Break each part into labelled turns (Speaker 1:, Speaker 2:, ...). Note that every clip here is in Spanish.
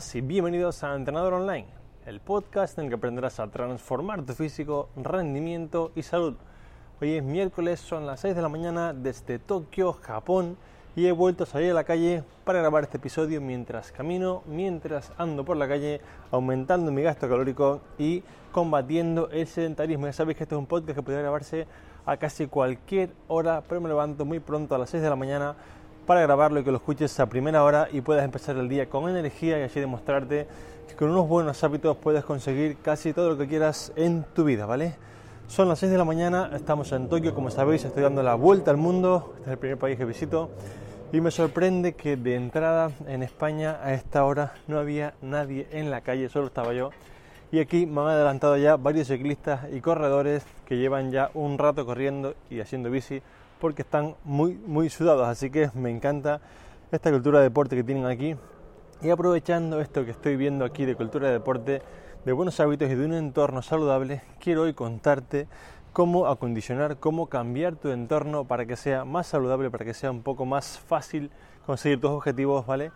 Speaker 1: y bienvenidos a Entrenador Online, el podcast en el que aprenderás a transformar tu físico, rendimiento y salud. Hoy es miércoles, son las 6 de la mañana desde Tokio, Japón, y he vuelto a salir a la calle para grabar este episodio mientras camino, mientras ando por la calle, aumentando mi gasto calórico y combatiendo el sedentarismo. Ya sabéis que este es un podcast que puede grabarse a casi cualquier hora, pero me levanto muy pronto a las 6 de la mañana para grabarlo y que lo escuches a primera hora y puedas empezar el día con energía y así demostrarte que con unos buenos hábitos puedes conseguir casi todo lo que quieras en tu vida, ¿vale? Son las 6 de la mañana, estamos en Tokio, como sabéis, estoy dando la vuelta al mundo, este es el primer país que visito y me sorprende que de entrada en España a esta hora no había nadie en la calle, solo estaba yo. Y aquí me han adelantado ya varios ciclistas y corredores que llevan ya un rato corriendo y haciendo bici porque están muy, muy sudados. Así que me encanta esta cultura de deporte que tienen aquí. Y aprovechando esto que estoy viendo aquí de cultura de deporte, de buenos hábitos y de un entorno saludable, quiero hoy contarte cómo acondicionar, cómo cambiar tu entorno para que sea más saludable, para que sea un poco más fácil conseguir tus objetivos, ¿vale?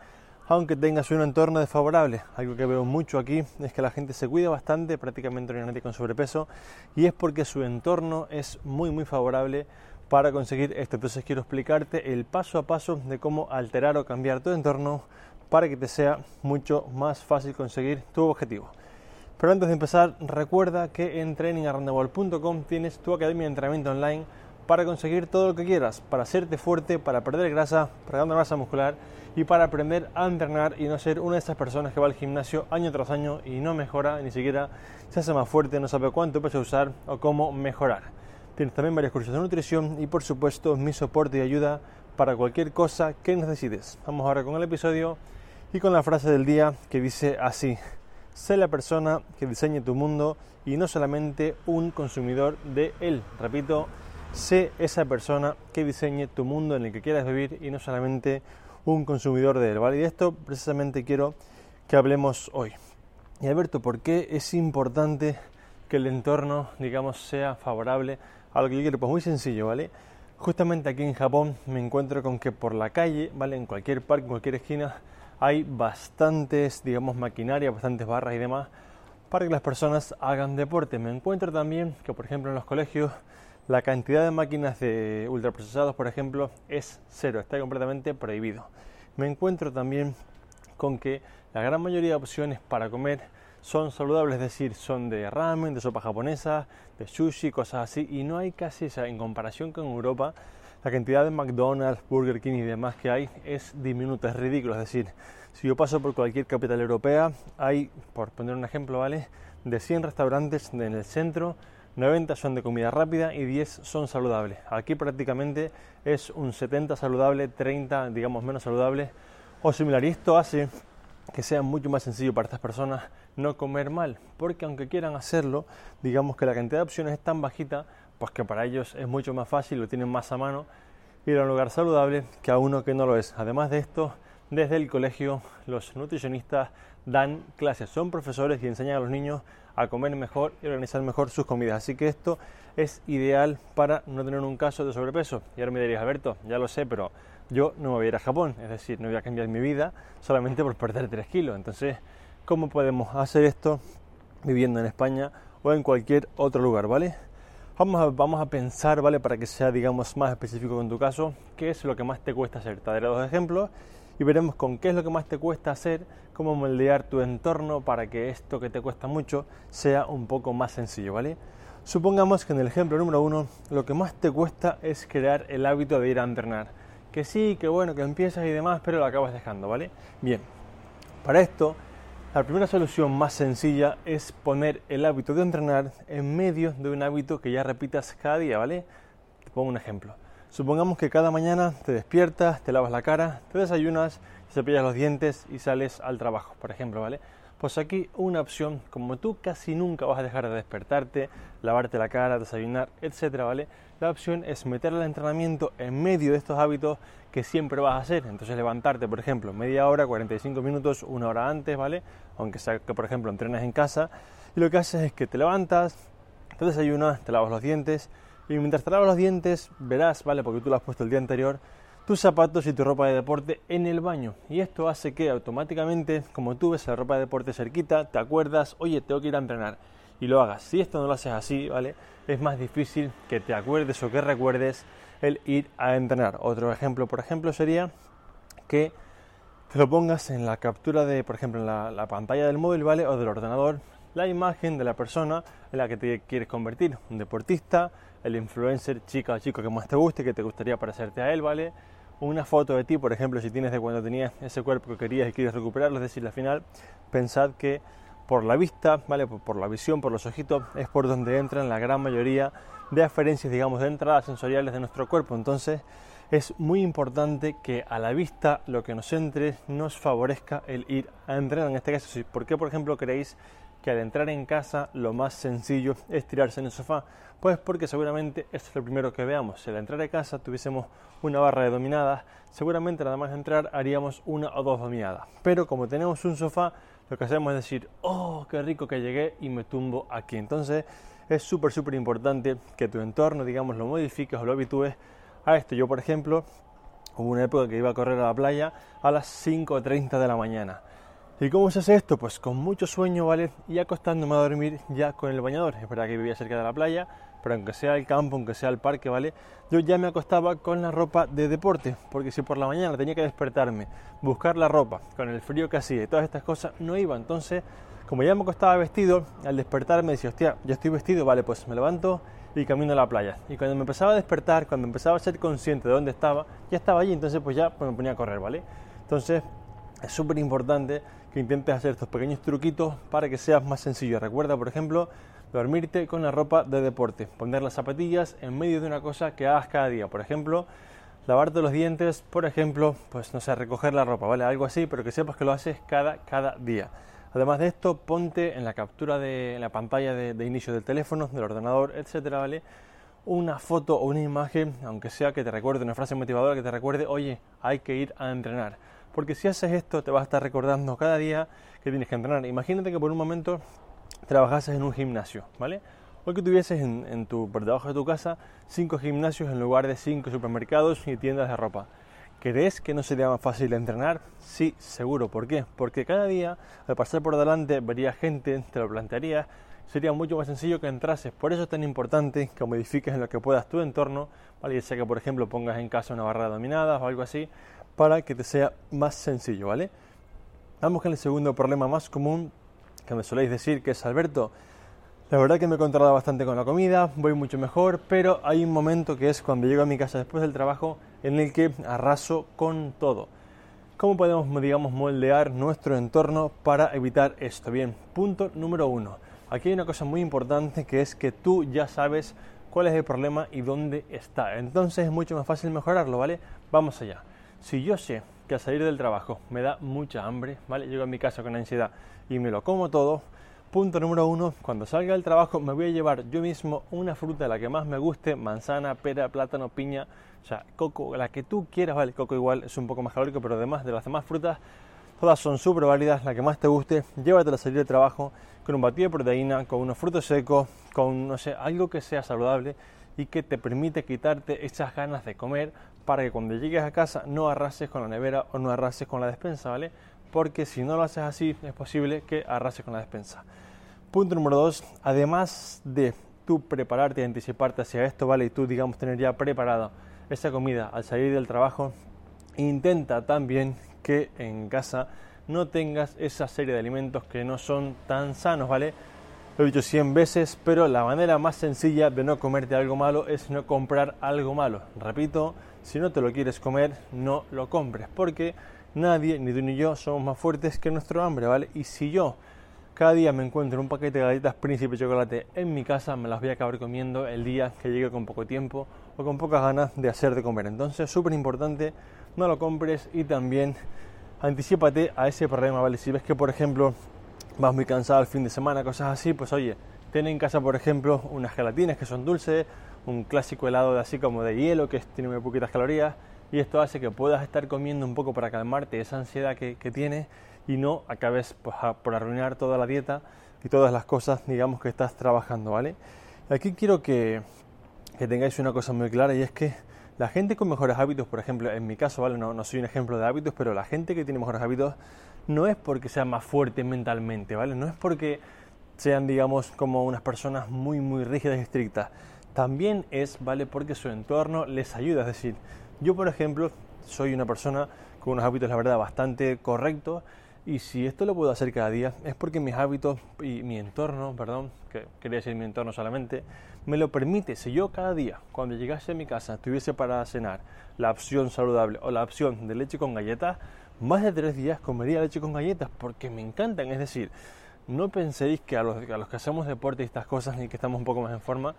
Speaker 1: Aunque tengas un entorno desfavorable. Algo que veo mucho aquí es que la gente se cuida bastante, prácticamente no hay nadie con sobrepeso, y es porque su entorno es muy, muy favorable para conseguir esto. Entonces quiero explicarte el paso a paso de cómo alterar o cambiar tu entorno para que te sea mucho más fácil conseguir tu objetivo. Pero antes de empezar, recuerda que en trainingarrandable.com tienes tu academia de entrenamiento online para conseguir todo lo que quieras, para hacerte fuerte, para perder grasa, para ganar masa muscular y para aprender a entrenar y no ser una de esas personas que va al gimnasio año tras año y no mejora, ni siquiera se hace más fuerte, no sabe cuánto peso usar o cómo mejorar. Tienes también varios cursos de nutrición y por supuesto mi soporte y ayuda para cualquier cosa que necesites. Vamos ahora con el episodio y con la frase del día que dice así. Sé la persona que diseñe tu mundo y no solamente un consumidor de él. Repito, sé esa persona que diseñe tu mundo en el que quieras vivir y no solamente un consumidor de él. ¿vale? Y de esto precisamente quiero que hablemos hoy. Y Alberto, ¿por qué es importante que el entorno, digamos, sea favorable a lo que yo quiero? Pues muy sencillo, ¿vale? Justamente aquí en Japón me encuentro con que por la calle, ¿vale? En cualquier parque, en cualquier esquina, hay bastantes, digamos, maquinaria, bastantes barras y demás para que las personas hagan deporte. Me encuentro también que, por ejemplo, en los colegios la cantidad de máquinas de ultraprocesados, por ejemplo, es cero, está completamente prohibido. Me encuentro también con que la gran mayoría de opciones para comer son saludables, es decir, son de ramen, de sopa japonesa, de sushi, cosas así, y no hay casi, esa en comparación con Europa, la cantidad de McDonald's, Burger King y demás que hay es diminuta, es ridículo, es decir, si yo paso por cualquier capital europea, hay, por poner un ejemplo, ¿vale? De 100 restaurantes en el centro, 90 son de comida rápida y 10 son saludables. Aquí prácticamente es un 70 saludable, 30 digamos menos saludable o similar. Y esto hace que sea mucho más sencillo para estas personas no comer mal, porque aunque quieran hacerlo, digamos que la cantidad de opciones es tan bajita, pues que para ellos es mucho más fácil, lo tienen más a mano, ir a un lugar saludable que a uno que no lo es. Además de esto, desde el colegio los nutricionistas dan clases, son profesores y enseñan a los niños a comer mejor y organizar mejor sus comidas. Así que esto es ideal para no tener un caso de sobrepeso. Y ahora me dirías, Alberto, ya lo sé, pero yo no me voy a ir a Japón, es decir, no voy a cambiar mi vida solamente por perder 3 kilos. Entonces, ¿cómo podemos hacer esto viviendo en España o en cualquier otro lugar, ¿vale? Vamos a, vamos a pensar, ¿vale? Para que sea, digamos, más específico en tu caso, qué es lo que más te cuesta hacer. Te daré dos ejemplos y veremos con qué es lo que más te cuesta hacer, cómo moldear tu entorno para que esto que te cuesta mucho sea un poco más sencillo, ¿vale? Supongamos que en el ejemplo número uno, lo que más te cuesta es crear el hábito de ir a entrenar. Que sí, que bueno, que empiezas y demás, pero lo acabas dejando, ¿vale? Bien, para esto, la primera solución más sencilla es poner el hábito de entrenar en medio de un hábito que ya repitas cada día, ¿vale? Te pongo un ejemplo. Supongamos que cada mañana te despiertas, te lavas la cara, te desayunas, cepillas los dientes y sales al trabajo, por ejemplo, ¿vale? Pues aquí una opción, como tú casi nunca vas a dejar de despertarte, lavarte la cara, desayunar, etcétera, ¿vale? La opción es meter el entrenamiento en medio de estos hábitos que siempre vas a hacer. Entonces levantarte, por ejemplo, media hora, 45 minutos, una hora antes, ¿vale? Aunque sea que, por ejemplo, entrenes en casa. Y lo que haces es que te levantas, te desayunas, te lavas los dientes, y mientras te lavas los dientes, verás, ¿vale? Porque tú lo has puesto el día anterior, tus zapatos y tu ropa de deporte en el baño. Y esto hace que automáticamente, como tú ves la ropa de deporte cerquita, te acuerdas, oye, tengo que ir a entrenar y lo hagas. Si esto no lo haces así, ¿vale? Es más difícil que te acuerdes o que recuerdes el ir a entrenar. Otro ejemplo, por ejemplo, sería que te lo pongas en la captura de, por ejemplo, en la, la pantalla del móvil, ¿vale? O del ordenador, la imagen de la persona en la que te quieres convertir. Un deportista, el influencer, chica o chico que más te guste, que te gustaría parecerte a él, ¿vale? Una foto de ti, por ejemplo, si tienes de cuando tenías ese cuerpo que querías y quieres recuperarlo, es decir, al final pensad que por la vista, ¿vale? Por, la visión, por los ojitos, es por donde entran la gran mayoría de aferencias, digamos, de entradas sensoriales de nuestro cuerpo. Entonces, es muy importante que a la vista lo que nos entre nos favorezca el ir a entrenar. En este caso, ¿por qué, por ejemplo, creéis que al entrar en casa lo más sencillo es tirarse en el sofá? Pues porque seguramente esto es lo primero que veamos. Si al entrar a casa tuviésemos una barra de dominadas, seguramente nada más entrar haríamos una o dos dominadas. Pero como tenemos un sofá, lo que hacemos es decir, oh, qué rico que llegué y me tumbo aquí. Entonces es súper, súper importante que tu entorno, digamos, lo modifiques o lo habitúes a esto. Yo, por ejemplo, hubo una época que iba a correr a la playa a las 5.30 de la mañana. ¿Y cómo se hace esto? Pues con mucho sueño, ¿vale? Y acostándome a dormir ya con el bañador. Es verdad que vivía cerca de la playa, pero aunque sea el campo, aunque sea el parque, ¿vale? Yo ya me acostaba con la ropa de deporte, porque si por la mañana tenía que despertarme, buscar la ropa, con el frío que hacía y todas estas cosas, no iba. Entonces, como ya me acostaba vestido, al despertarme decía, hostia, ya estoy vestido, vale, pues me levanto y camino a la playa. Y cuando me empezaba a despertar, cuando empezaba a ser consciente de dónde estaba, ya estaba allí, entonces pues ya pues me ponía a correr, ¿vale? Entonces, es súper importante que intentes hacer estos pequeños truquitos para que seas más sencillo. Recuerda, por ejemplo, dormirte con la ropa de deporte, poner las zapatillas en medio de una cosa que hagas cada día. Por ejemplo, lavarte los dientes, por ejemplo, pues no sé, recoger la ropa, ¿vale? Algo así, pero que sepas que lo haces cada, cada día. Además de esto, ponte en la captura de la pantalla de, de inicio del teléfono, del ordenador, etcétera, ¿vale? Una foto o una imagen, aunque sea que te recuerde una frase motivadora que te recuerde, oye, hay que ir a entrenar porque si haces esto te vas a estar recordando cada día que tienes que entrenar. Imagínate que por un momento trabajases en un gimnasio, ¿vale? O que tuvieses en, tu, por debajo de tu casa cinco gimnasios en lugar de cinco supermercados y tiendas de ropa. ¿Crees que no sería más fácil entrenar? Sí, seguro. ¿Por qué? Porque cada día, al pasar por delante, vería gente, te lo plantearía, sería mucho más sencillo que entrases. Por eso es tan importante que modifiques en lo que puedas tu entorno, ¿vale? ya sea que, por ejemplo, pongas en casa una barra de dominadas o algo así, para que te sea más sencillo, ¿vale? Vamos con el segundo problema más común que me soléis decir, que es Alberto, la verdad que me he controlado bastante con la comida, voy mucho mejor, pero hay un momento que es cuando llego a mi casa después del trabajo en el que arraso con todo. ¿Cómo podemos, digamos, moldear nuestro entorno para evitar esto? Bien, punto número uno. Aquí hay una cosa muy importante que es que tú ya sabes cuál es el problema y dónde está. Entonces es mucho más fácil mejorarlo, ¿vale? Vamos allá. Si yo sé que al salir del trabajo me da mucha hambre, ¿vale? Llego a mi casa con ansiedad y me lo como todo. Punto número uno, cuando salga del trabajo me voy a llevar yo mismo una fruta, la que más me guste, manzana, pera, plátano, piña, o sea, coco, la que tú quieras, ¿vale? Coco igual es un poco más calórico, pero además de las demás frutas, todas son súper válidas, la que más te guste, llévatela a salir del trabajo con un batido de proteína, con unos frutos secos, con, no sé, algo que sea saludable y que te permite quitarte esas ganas de comer para que cuando llegues a casa no arrases con la nevera o no arrases con la despensa, ¿vale? Porque si no lo haces así, es posible que arrases con la despensa. Punto número dos, además de tú prepararte y anticiparte hacia esto, ¿vale? Y tú, digamos, tener ya preparada esa comida al salir del trabajo, intenta también que en casa no tengas esa serie de alimentos que no son tan sanos, ¿vale? Lo he dicho 100 veces, pero la manera más sencilla de no comerte algo malo es no comprar algo malo. Repito, si no te lo quieres comer, no lo compres, porque nadie, ni tú ni yo, somos más fuertes que nuestro hambre, ¿vale? Y si yo cada día me encuentro un paquete de galletas príncipe chocolate en mi casa, me las voy a acabar comiendo el día que llegue con poco tiempo o con pocas ganas de hacer de comer. Entonces, súper importante, no lo compres y también anticipate a ese problema, ¿vale? Si ves que, por ejemplo, vas muy cansado el fin de semana, cosas así, pues oye, ten en casa, por ejemplo, unas gelatinas que son dulces, un clásico helado de así como de hielo que tiene muy poquitas calorías y esto hace que puedas estar comiendo un poco para calmarte esa ansiedad que, que tienes y no acabes pues, por arruinar toda la dieta y todas las cosas, digamos, que estás trabajando, ¿vale? Aquí quiero que, que tengáis una cosa muy clara y es que La gente con mejores hábitos, por ejemplo, en mi caso, ¿vale? No, no soy un ejemplo de hábitos, pero la gente que tiene mejores hábitos no es porque sea más fuerte mentalmente, ¿vale? No es porque sean, digamos, como unas personas muy, muy rígidas y estrictas. También es, ¿vale? Porque su entorno les ayuda. Es decir, yo, por ejemplo, soy una persona con unos hábitos, la verdad, bastante correctos. Y si esto lo puedo hacer cada día, es porque mis hábitos y mi entorno, perdón, que quería decir mi entorno solamente, me lo permite. Si yo cada día, cuando llegase a mi casa, tuviese para cenar la opción saludable o la opción de leche con galletas, más de tres días comería leche con galletas porque me encantan. Es decir, no penséis que a los, que hacemos deporte y estas cosas, ni que estamos un poco más en forma,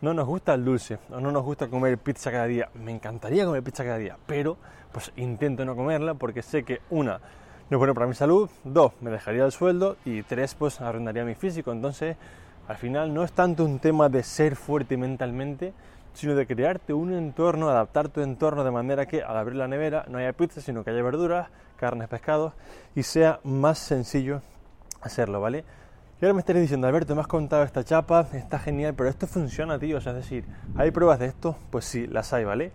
Speaker 1: no nos gusta el dulce o no nos gusta comer pizza cada día. Me encantaría comer pizza cada día, pero pues intento no comerla porque sé que una, no es bueno para mi salud, dos, me dejaría el sueldo y tres, pues arruinaría mi físico. Entonces, al final no es tanto un tema de ser fuerte mentalmente, sino de crearte un entorno, adaptar tu entorno de manera que al abrir la nevera no haya pizza, sino que haya verduras, carnes, pescados y sea más sencillo hacerlo, ¿vale? Y ahora me estaréis diciendo, Alberto, me has contado esta chapa, está genial, pero esto funciona, tío. O sea, es decir, ¿hay pruebas de esto? Pues sí, las hay, ¿vale?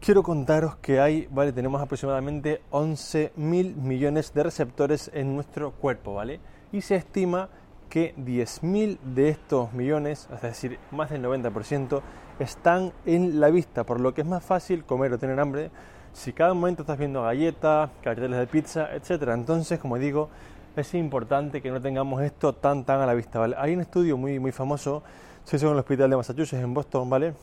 Speaker 1: Quiero contaros que hay, ¿vale? Tenemos aproximadamente 11 mil millones de receptores en nuestro cuerpo, ¿vale? Y se estima que 10.000 de estos millones, es decir, más del 90%, están en la vista, por lo que es más fácil comer o tener hambre si cada momento estás viendo galletas, carteles de pizza, etc. Entonces, como digo, es importante que no tengamos esto tan tan a la vista, ¿vale? Hay un estudio muy muy famoso, se hizo en el hospital de Massachusetts en Boston, ¿vale?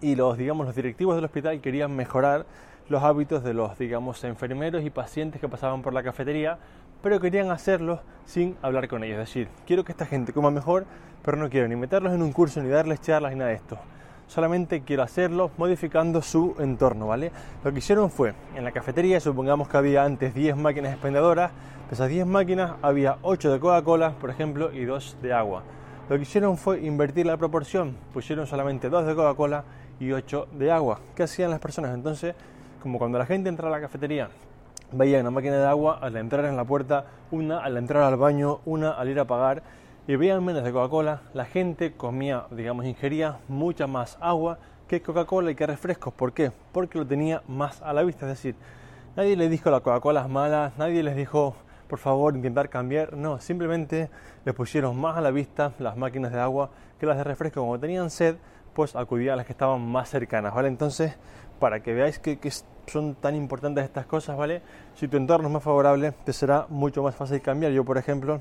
Speaker 1: Y los digamos los directivos del hospital querían mejorar los hábitos de los digamos enfermeros y pacientes que pasaban por la cafetería, pero querían hacerlo sin hablar con ellos, es decir, quiero que esta gente coma mejor, pero no quiero ni meterlos en un curso ni darles charlas ni nada de esto solamente quiero hacerlo modificando su entorno, ¿vale? Lo que hicieron fue, en la cafetería, supongamos que había antes 10 máquinas expendedoras, de esas 10 máquinas había 8 de Coca-Cola, por ejemplo, y 2 de agua. Lo que hicieron fue invertir la proporción, pusieron solamente 2 de Coca-Cola y 8 de agua. ¿Qué hacían las personas? Entonces, como cuando la gente entra a la cafetería, veía una máquina de agua, al entrar en la puerta, una al entrar al baño, una al ir a pagar, y veían menos de Coca-Cola, la gente comía, digamos, ingería mucha más agua que Coca-Cola y que refrescos. ¿Por qué? Porque lo tenía más a la vista. Es decir, nadie les dijo la Coca-Cola es mala, nadie les dijo, por favor, intentar cambiar. No, simplemente les pusieron más a la vista las máquinas de agua que las de refresco. Como tenían sed, pues acudían a las que estaban más cercanas, ¿vale? Entonces, para que veáis que, que, son tan importantes estas cosas, ¿vale? Si tu entorno es más favorable, te será mucho más fácil cambiar. Yo, por ejemplo,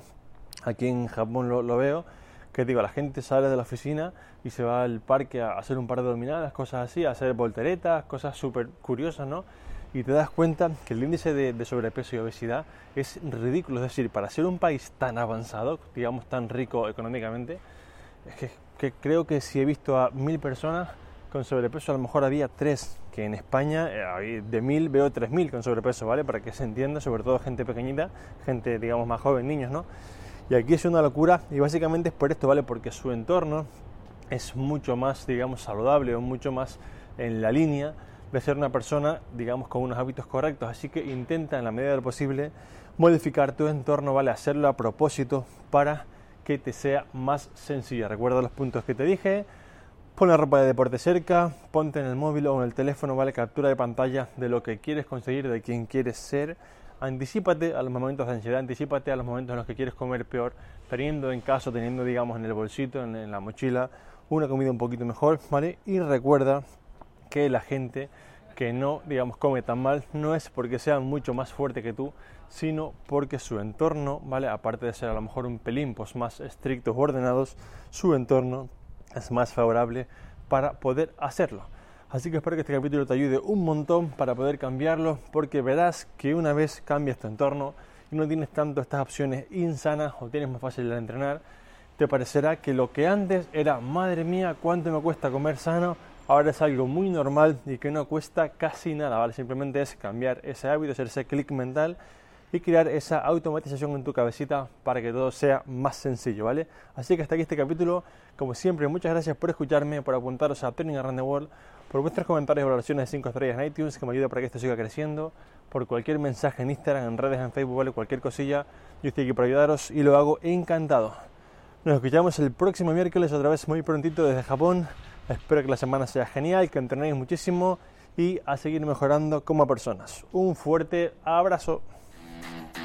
Speaker 1: aquí en Japón lo, veo, que digo, la gente sale de la oficina y se va al parque a hacer un par de dominadas, cosas así, a hacer volteretas, cosas súper curiosas, ¿no? Y te das cuenta que el índice de, sobrepeso y obesidad es ridículo. Es decir, para ser un país tan avanzado, digamos tan rico económicamente, es que, que creo que si he visto a mil personas con sobrepeso, a lo mejor había tres, que en España eh, de mil veo tres mil con sobrepeso, ¿vale? Para que se entienda, sobre todo gente pequeñita, gente, digamos, más joven, niños, ¿no? Y aquí es una locura y básicamente es por esto, ¿vale? Porque su entorno es mucho más, digamos, saludable o mucho más en la línea de ser una persona, digamos, con unos hábitos correctos. Así que intenta en la medida de lo posible modificar tu entorno, ¿vale? Hacerlo a propósito para que te sea más sencilla. Recuerda los puntos que te dije. Pon la ropa de deporte cerca, ponte en el móvil o en el teléfono, ¿vale? Captura de pantalla de lo que quieres conseguir, de quién quieres ser Anticípate a los momentos de ansiedad, anticipate a los momentos en los que quieres comer peor, teniendo en caso, teniendo digamos en el bolsito, en, la mochila, una comida un poquito mejor, ¿vale? Y recuerda que la gente que no, digamos, come tan mal no es porque sea mucho más fuerte que tú, sino porque su entorno, ¿vale? Aparte de ser a lo mejor un pelín pues, más estrictos o ordenados, su entorno es más favorable para poder hacerlo. Así que espero que este capítulo te ayude un montón para poder cambiarlo, porque verás que una vez cambias tu entorno y no tienes tanto estas opciones insanas o tienes más fácil de entrenar, te parecerá que lo que antes era, madre mía, cuánto me cuesta comer sano, ahora es algo muy normal y que no cuesta casi nada, ¿vale? Simplemente es cambiar ese hábito, hacer ese clic mental y crear esa automatización en tu cabecita para que todo sea más sencillo, ¿vale? Así que hasta aquí este capítulo. Como siempre, muchas gracias por escucharme, por apuntaros a Training Around the World, por vuestros comentarios y valoraciones de 5 estrellas en iTunes que me ayuda para que esto siga creciendo, por cualquier mensaje en Instagram, en redes, en Facebook, ¿vale? Cualquier cosilla, yo estoy aquí para ayudaros y lo hago encantado. Nos escuchamos el próximo miércoles otra vez muy prontito desde Japón. Espero que la semana sea genial, que entrenéis muchísimo y a seguir mejorando como personas. Un fuerte abrazo. Mm-hmm.